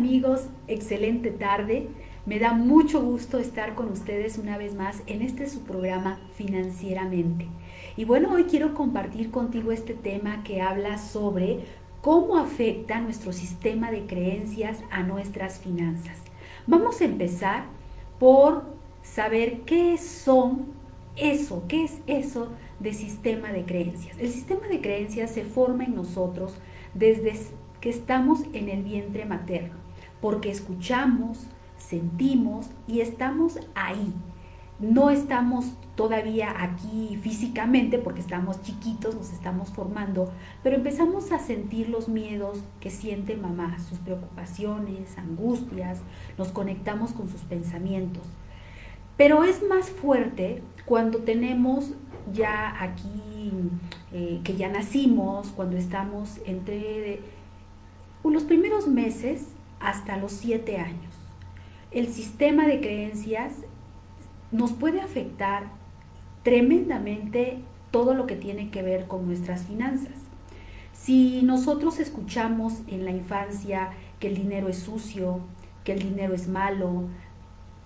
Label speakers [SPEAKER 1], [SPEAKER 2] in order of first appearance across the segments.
[SPEAKER 1] Amigos, excelente tarde. Me da mucho gusto estar con ustedes una vez más en este su programa Financieramente. Y bueno, hoy quiero compartir contigo este tema que habla sobre cómo afecta nuestro sistema de creencias a nuestras finanzas. Vamos a empezar por saber qué son eso, qué es eso de sistema de creencias. El sistema de creencias se forma en nosotros desde que estamos en el vientre materno porque escuchamos, sentimos y estamos ahí. No estamos todavía aquí físicamente porque estamos chiquitos, nos estamos formando, pero empezamos a sentir los miedos que siente mamá, sus preocupaciones, angustias, nos conectamos con sus pensamientos. Pero es más fuerte cuando tenemos ya aquí, eh, que ya nacimos, cuando estamos entre los primeros meses hasta los siete años. El sistema de creencias nos puede afectar tremendamente todo lo que tiene que ver con nuestras finanzas. Si nosotros escuchamos en la infancia que el dinero es sucio, que el dinero es malo,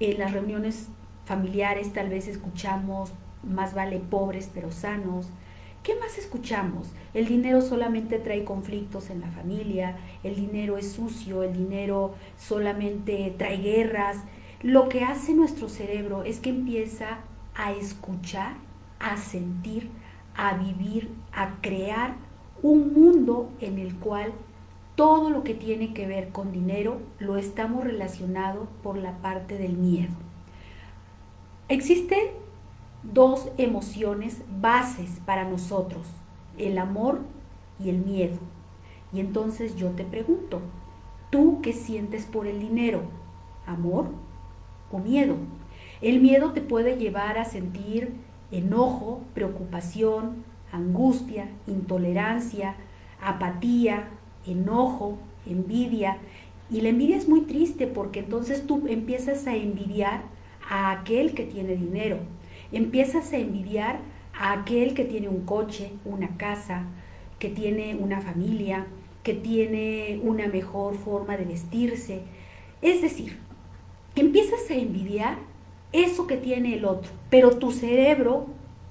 [SPEAKER 1] en las reuniones familiares tal vez escuchamos más vale pobres pero sanos, ¿Qué más escuchamos? El dinero solamente trae conflictos en la familia, el dinero es sucio, el dinero solamente trae guerras. Lo que hace nuestro cerebro es que empieza a escuchar, a sentir, a vivir, a crear un mundo en el cual todo lo que tiene que ver con dinero lo estamos relacionado por la parte del miedo. Existen dos emociones bases para nosotros, el amor y el miedo. Y entonces yo te pregunto, ¿tú qué sientes por el dinero? ¿Amor o miedo? El miedo te puede llevar a sentir enojo, preocupación, angustia, intolerancia, apatía, enojo, envidia. Y la envidia es muy triste porque entonces tú empiezas a envidiar a aquel que tiene dinero empiezas a envidiar a aquel que tiene un coche, una casa, que tiene una familia, que tiene una mejor forma de vestirse. Es decir, empiezas a envidiar eso que tiene el otro, pero tu cerebro,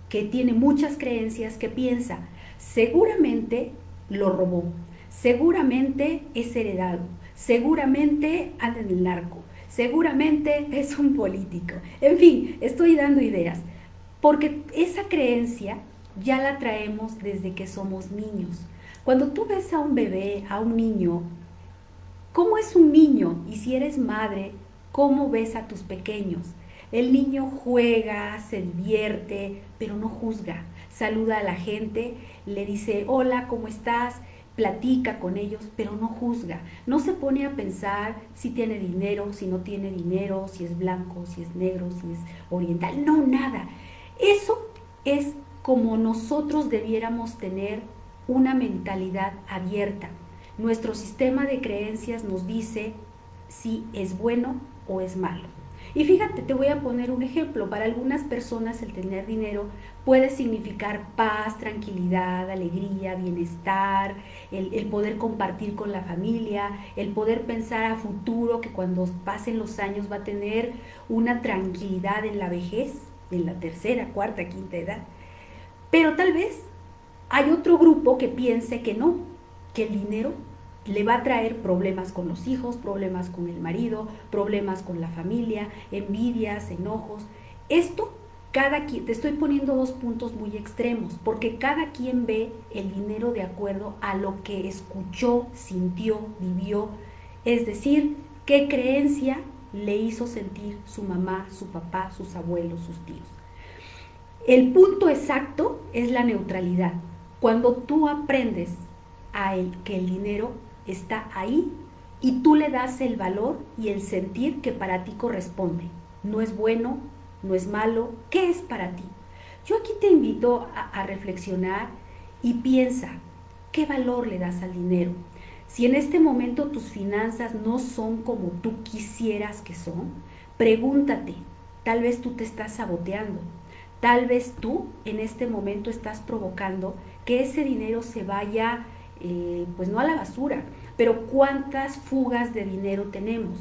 [SPEAKER 1] que tiene muchas creencias, que piensa, seguramente lo robó, seguramente es heredado, seguramente anda en el narco, seguramente es un político. En fin, estoy dando ideas. Porque esa creencia ya la traemos desde que somos niños. Cuando tú ves a un bebé, a un niño, ¿cómo es un niño? Y si eres madre, ¿cómo ves a tus pequeños? El niño juega, se divierte, pero no juzga. Saluda a la gente, le dice, hola, ¿cómo estás? Platica con ellos, pero no juzga. No se pone a pensar si tiene dinero, si no tiene dinero, si es blanco, si es negro, si es oriental. No, nada. Eso es como nosotros debiéramos tener una mentalidad abierta. Nuestro sistema de creencias nos dice si es bueno o es malo. Y fíjate, te voy a poner un ejemplo. Para algunas personas el tener dinero puede significar paz, tranquilidad, alegría, bienestar, el, el, poder compartir con la familia, el poder pensar a futuro que cuando pasen los años va a tener una tranquilidad en la vejez en la tercera, cuarta, quinta edad. Pero tal vez hay otro grupo que piense que no, que el dinero le va a traer problemas con los hijos, problemas con el marido, problemas con la familia, envidias, enojos. Esto, cada quien, te estoy poniendo dos puntos muy extremos, porque cada quien ve el dinero de acuerdo a lo que escuchó, sintió, vivió, es decir, qué creencia le hizo sentir su mamá, su papá, sus abuelos, sus tíos. El punto exacto es la neutralidad. Cuando tú aprendes a el, que el dinero está ahí y tú le das el valor y el sentir que para ti corresponde. No es bueno, no es malo, ¿qué es para ti? Yo aquí te invito a, reflexionar y piensa, ¿qué valor le das al dinero? Si en este momento tus finanzas no son como tú quisieras que son, pregúntate, tal vez tú te estás saboteando, tal vez tú en este momento estás provocando que ese dinero se vaya, eh, pues no a la basura, pero ¿cuántas fugas de dinero tenemos?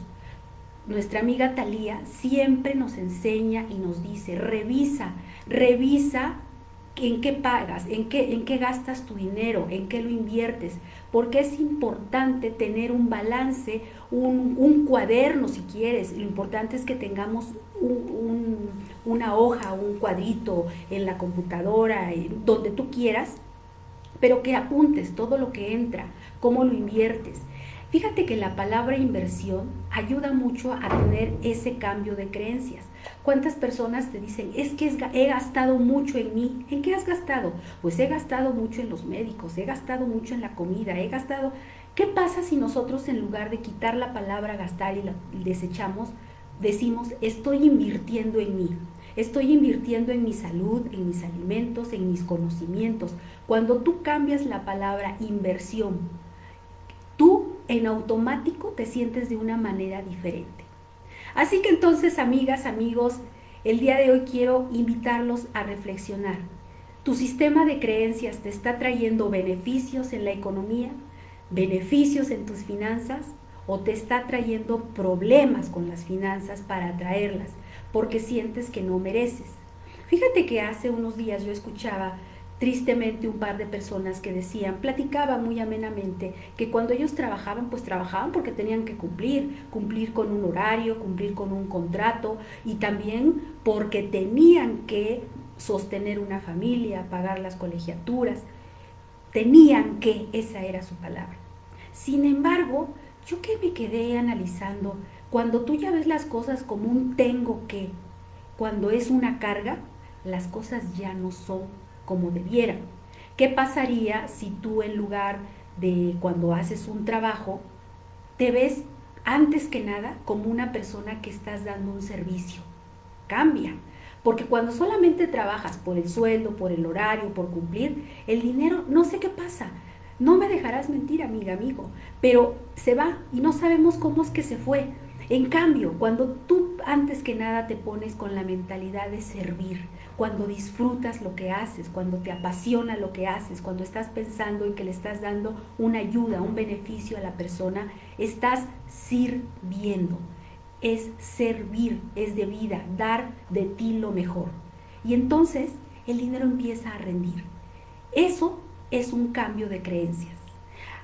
[SPEAKER 1] Nuestra amiga Talía siempre nos enseña y nos dice, revisa, revisa en qué pagas, en qué, en qué gastas tu dinero, en qué lo inviertes, porque es importante tener un balance, un, cuaderno si quieres, lo importante es que tengamos una hoja, un cuadrito en la computadora, donde tú quieras, pero que apuntes todo lo que entra, cómo lo inviertes. Fíjate que la palabra inversión ayuda mucho a tener ese cambio de creencias. ¿Cuántas personas te dicen, es que he gastado mucho en mí? ¿En qué has gastado? Pues he gastado mucho en los médicos, he gastado mucho en la comida, he gastado... ¿Qué pasa si nosotros en lugar de quitar la palabra gastar y la desechamos, decimos, estoy invirtiendo en mí? Estoy invirtiendo en mi salud, en mis alimentos, en mis conocimientos. Cuando tú cambias la palabra inversión, tú en automático te sientes de una manera diferente. Así que entonces, amigas, amigos, el día de hoy quiero invitarlos a reflexionar. ¿Tu sistema de creencias te está trayendo beneficios en la economía? ¿Beneficios en tus finanzas? ¿O te está trayendo problemas con las finanzas para atraerlas porque sientes que no mereces? Fíjate que hace unos días yo escuchaba tristemente un par de personas que decían, platicaban muy amenamente, que cuando ellos trabajaban, pues trabajaban porque tenían que cumplir, cumplir con un horario, cumplir con un contrato y también porque tenían que sostener una familia, pagar las colegiaturas, tenían que, esa era su palabra. Sin embargo, yo que me quedé analizando, cuando tú ya ves las cosas como un tengo que, cuando es una carga, las cosas ya no son como debieran. ¿Qué pasaría si tú en lugar de cuando haces un trabajo, te ves antes que nada como una persona que estás dando un servicio? Cambia. Porque cuando solamente trabajas por el sueldo, por el horario, por cumplir, el dinero, no sé qué pasa. No me dejarás mentir, amiga, amigo, pero se va y no sabemos cómo es que se fue. En cambio, cuando tú antes que nada te pones con la mentalidad de servir, cuando disfrutas lo que haces, cuando te apasiona lo que haces, cuando estás pensando en que le estás dando una ayuda, un beneficio a la persona, estás sirviendo. Es servir, es de vida, dar de ti lo mejor. Y entonces el dinero empieza a rendir. Eso es un cambio de creencias.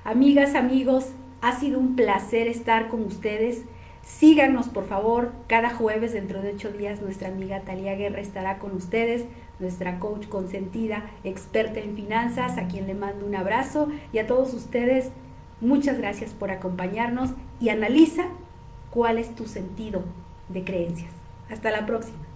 [SPEAKER 1] Amigas, amigos, ha sido un placer estar con ustedes. Síganos, por favor, cada jueves dentro de ocho días nuestra amiga Talia Guerra estará con ustedes, nuestra coach consentida, experta en finanzas, a quien le mando un abrazo y a todos ustedes, muchas gracias por acompañarnos y analiza cuál es tu sentido de creencias. Hasta la próxima.